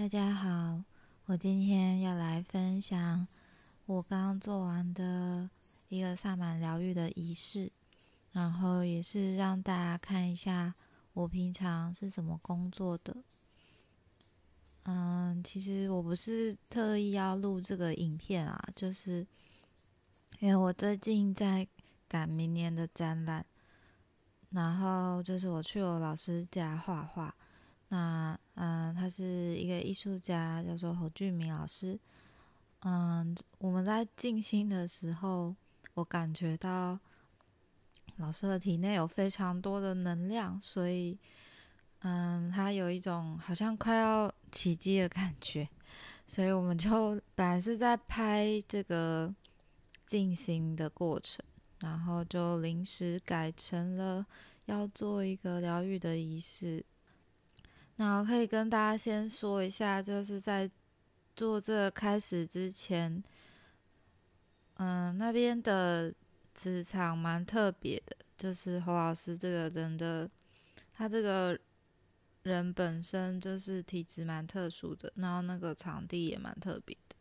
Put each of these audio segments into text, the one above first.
大家好，我今天要来分享我刚做完的一个萨满疗愈的仪式，然后也是让大家看一下我平常是怎么工作的。嗯，其实我不是特意要录这个影片啊，就是因为我最近在赶明年的展览，然后就是我去我老师家画画。那嗯，他是一个艺术家，叫做侯俊明老师。嗯，我们在静心的时候，我感觉到老师的体内有非常多的能量，所以嗯，他有一种好像快要奇迹的感觉。所以我们就本来是在拍这个静心的过程，然后就临时改成了要做一个疗愈的仪式。那我可以跟大家先说一下，就是在做这个开始之前，嗯，那边的磁场蛮特别的，就是侯老师这个人的，他这个人本身就是体质蛮特殊的，然后那个场地也蛮特别的。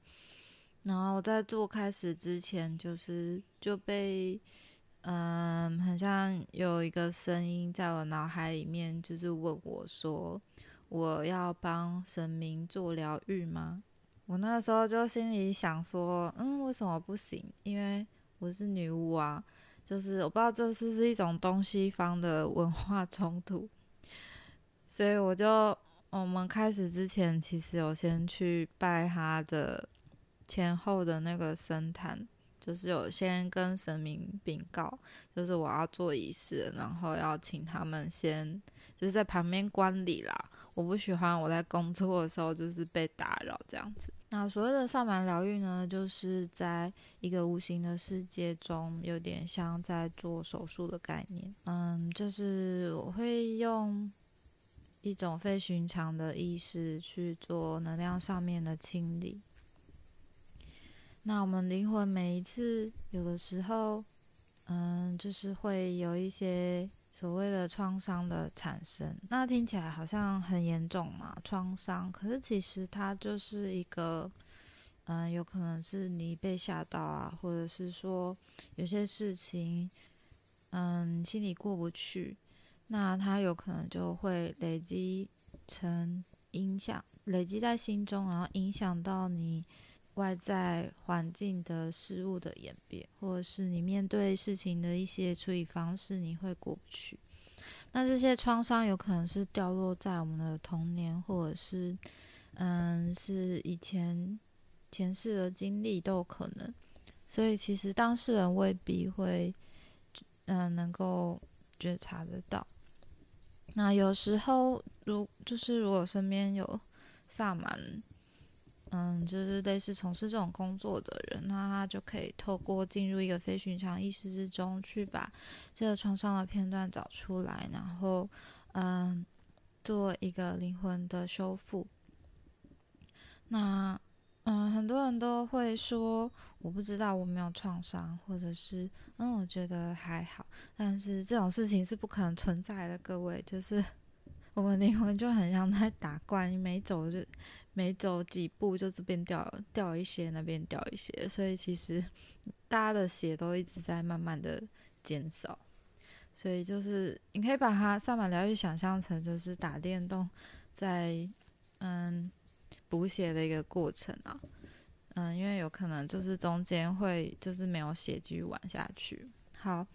然后我在做开始之前，就是就被，嗯，很像有一个声音在我脑海里面，就是问我说。我要帮神明做疗愈吗？我那时候就心里想说，嗯，为什么不行？因为我是女巫啊，就是我不知道这是不是一种东西方的文化冲突，所以我就我们开始之前，其实有先去拜他的前后的那个神坛，就是有先跟神明禀告，就是我要做仪式，然后要请他们先就是在旁边观礼啦。我不喜欢我在工作的时候就是被打扰这样子。那所谓的上满疗愈呢，就是在一个无形的世界中，有点像在做手术的概念。嗯，就是我会用一种非寻常的意识去做能量上面的清理。那我们灵魂每一次有的时候，嗯，就是会有一些。所谓的创伤的产生，那听起来好像很严重嘛，创伤。可是其实它就是一个，嗯，有可能是你被吓到啊，或者是说有些事情，嗯，心里过不去，那它有可能就会累积成影响，累积在心中，然后影响到你。外在环境的事物的演变，或者是你面对事情的一些处理方式，你会过不去。那这些创伤有可能是掉落在我们的童年，或者是嗯，是以前前世的经历都有可能。所以其实当事人未必会嗯能够觉察得到。那有时候如就是如果身边有萨满。嗯，就是类似从事这种工作的人，那他就可以透过进入一个非寻常意识之中，去把这个创伤的片段找出来，然后嗯，做一个灵魂的修复。那嗯，很多人都会说，我不知道我没有创伤，或者是嗯，我觉得还好。但是这种事情是不可能存在的，各位，就是我们灵魂就很像在打怪，你每走就。每走几步就这边掉掉一些，那边掉一些，所以其实大家的血都一直在慢慢的减少。所以就是你可以把它萨满疗愈想象成就是打电动在嗯补血的一个过程啊，嗯，因为有可能就是中间会就是没有血继续玩下去。好，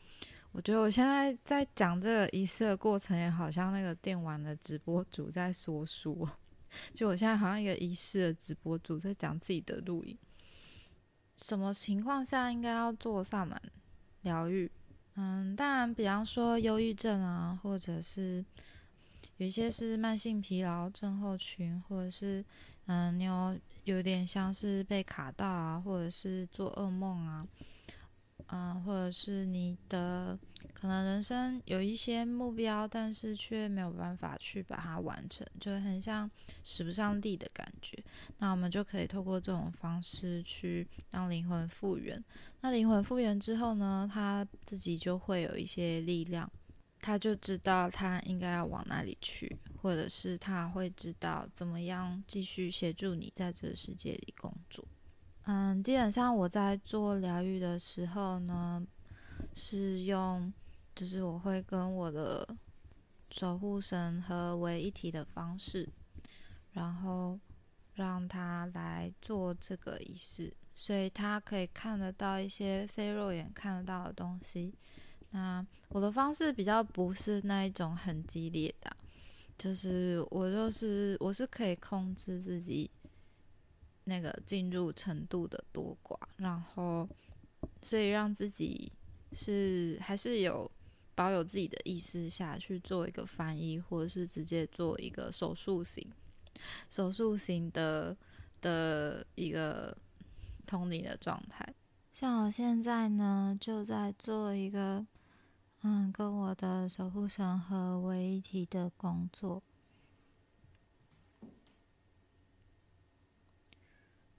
我觉得我现在在讲这个仪式的过程，也好像那个电玩的直播主在说书。就我现在好像一个仪式的直播主在讲自己的录音，什么情况下应该要做萨满疗愈？嗯，当然，比方说忧郁症啊，或者是有一些是慢性疲劳症候群，或者是嗯，你有有点像是被卡到啊，或者是做噩梦啊。嗯，或者是你的可能人生有一些目标，但是却没有办法去把它完成，就很像使不上力的感觉。那我们就可以透过这种方式去让灵魂复原。那灵魂复原之后呢，他自己就会有一些力量，他就知道他应该要往哪里去，或者是他会知道怎么样继续协助你在这个世界里工作。嗯，基本上我在做疗愈的时候呢，是用就是我会跟我的守护神合为一体的方式，然后让他来做这个仪式，所以他可以看得到一些非肉眼看得到的东西。那我的方式比较不是那一种很激烈的，就是我就是我是可以控制自己那个进入程度的多寡，然后所以让自己是还是有保有自己的意识下去做一个翻译，或者是直接做一个手术型手术型的的一个通灵的状态。像我现在呢，就在做一个。嗯，跟我的守护神合为一体的工作。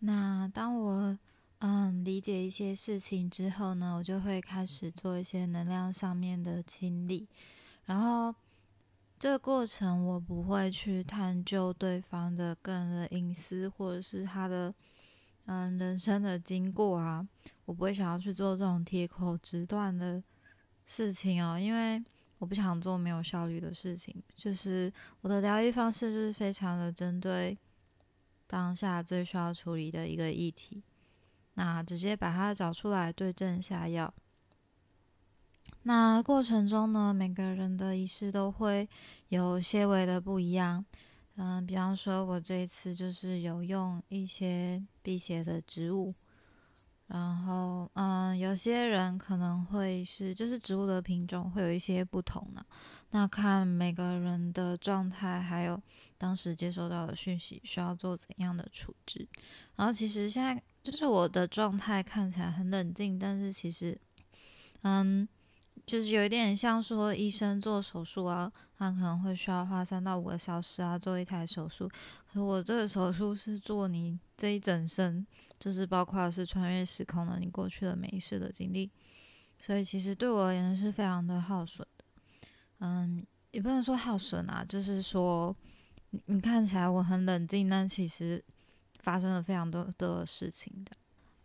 那当我嗯理解一些事情之后呢，我就会开始做一些能量上面的清理。然后这个过程我不会去探究对方的个人的隐私，或者是他的嗯人生的经过啊，我不会想要去做这种铁口直断的。事情哦，因为我不想做没有效率的事情。就是我的疗愈方式，就是非常的针对当下最需要处理的一个议题，那直接把它找出来对症下药。那过程中呢，每个人的仪式都会有些微的不一样。嗯，比方说，我这一次就是有用一些辟邪的植物。然后，嗯，有些人可能会是，就是植物的品种会有一些不同呢。那看每个人的状态，还有当时接收到的讯息，需要做怎样的处置。然后，其实现在就是我的状态看起来很冷静，但是其实，嗯，就是有一点像说医生做手术啊，他可能会需要花三到五个小时啊做一台手术。可是我这个手术是做你这一整身。就是包括是穿越时空的你过去的每一世的经历，所以其实对我而言是非常的耗损。嗯，也不能说耗损啊，就是说你你看起来我很冷静，但其实发生了非常多的事情的。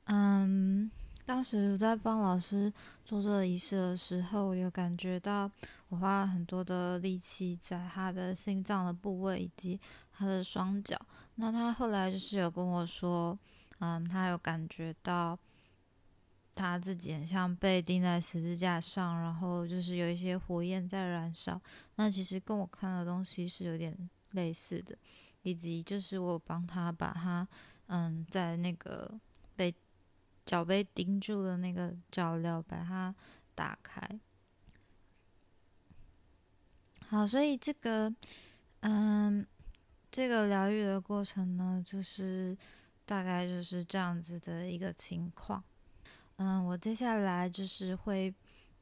嗯，当时在帮老师做这个仪式的时候，有感觉到我花了很多的力气在他的心脏的部位以及他的双脚。那他后来就是有跟我说。嗯，他有感觉到他自己很像被钉在十字架上，然后就是有一些火焰在燃烧。那其实跟我看的东西是有点类似的，以及就是我帮他把他嗯在那个被脚被钉住的那个脚镣把它打开。好，所以这个嗯这个疗愈的过程呢，就是。大概就是这样子的一个情况，嗯，我接下来就是会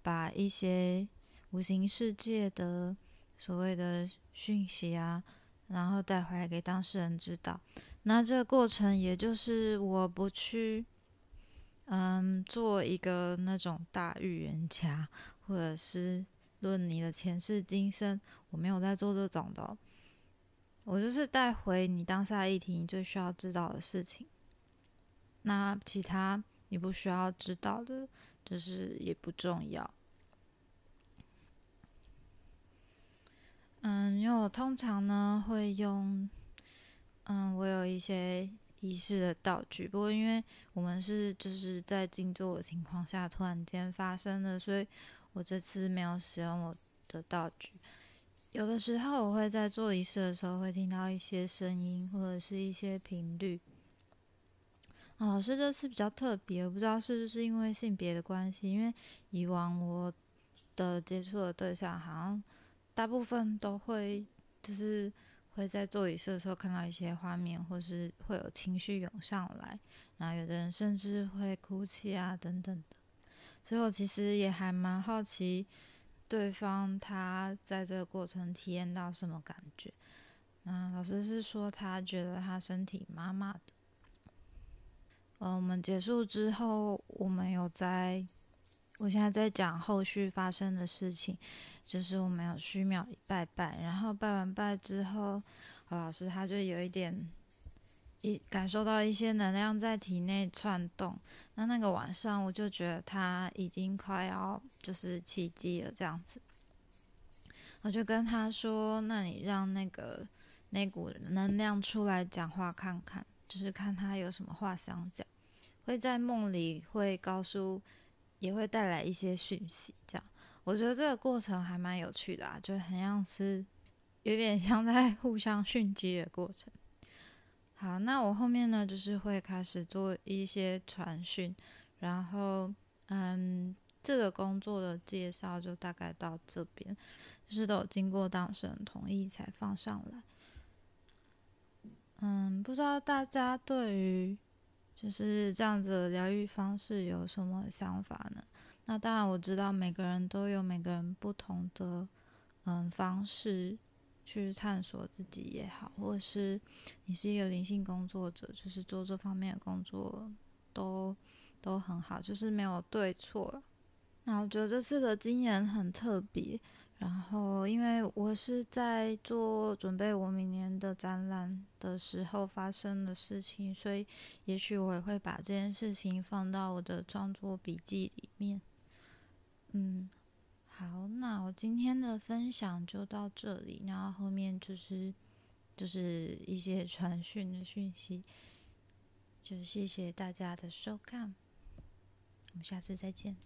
把一些无形世界的所谓的讯息啊，然后带回来给当事人知道。那这个过程，也就是我不去，嗯，做一个那种大预言家，或者是论你的前世今生，我没有在做这种的。我就是带回你当下议题，你最需要知道的事情。那其他你不需要知道的，就是也不重要。嗯，因为我通常呢会用，嗯，我有一些仪式的道具，不过因为我们是就是在静坐的情况下突然间发生的，所以我这次没有使用我的道具。有的时候，我会在做仪式的时候，会听到一些声音或者是一些频率。老师这次比较特别，不知道是不是因为性别的关系，因为以往我的接触的对象，好像大部分都会就是会在做仪式的时候看到一些画面，或是会有情绪涌上来，然后有的人甚至会哭泣啊等等的。所以我其实也还蛮好奇。对方他在这个过程体验到什么感觉？那老师是说他觉得他身体麻麻的。嗯，我们结束之后，我们有在，我现在在讲后续发生的事情。就是我们有虚庙拜拜，然后拜完拜之后，何老师他就有一点一感受到一些能量在体内窜动。那那个晚上，我就觉得他已经快要就是起机了这样子。我就跟他说：“那你让那个那股能量出来讲话看看，就是看他有什么话想讲。会在梦里会告诉，也会带来一些讯息。这样，我觉得这个过程还蛮有趣的啊，就很像是有点像在互相训击的过程。好，那我后面呢，就是会开始做一些传讯，然后嗯，这个工作的介绍就大概到这边。”就是都有经过当事人同意才放上来。嗯，不知道大家对于就是这样子的疗愈方式有什么想法呢？那当然我知道每个人都有每个人不同的嗯方式去探索自己也好，或者是你是一个灵性工作者，就是做这方面的工作都都很好，就是没有对错。那我觉得这次的经验很特别。然后，因为我是在做准备我明年的展览的时候发生的事情，所以也许我也会把这件事情放到我的创作笔记里面。嗯，好，那我今天的分享就到这里，然后后面就是就是一些传讯的讯息，就谢谢大家的收看，我们下次再见。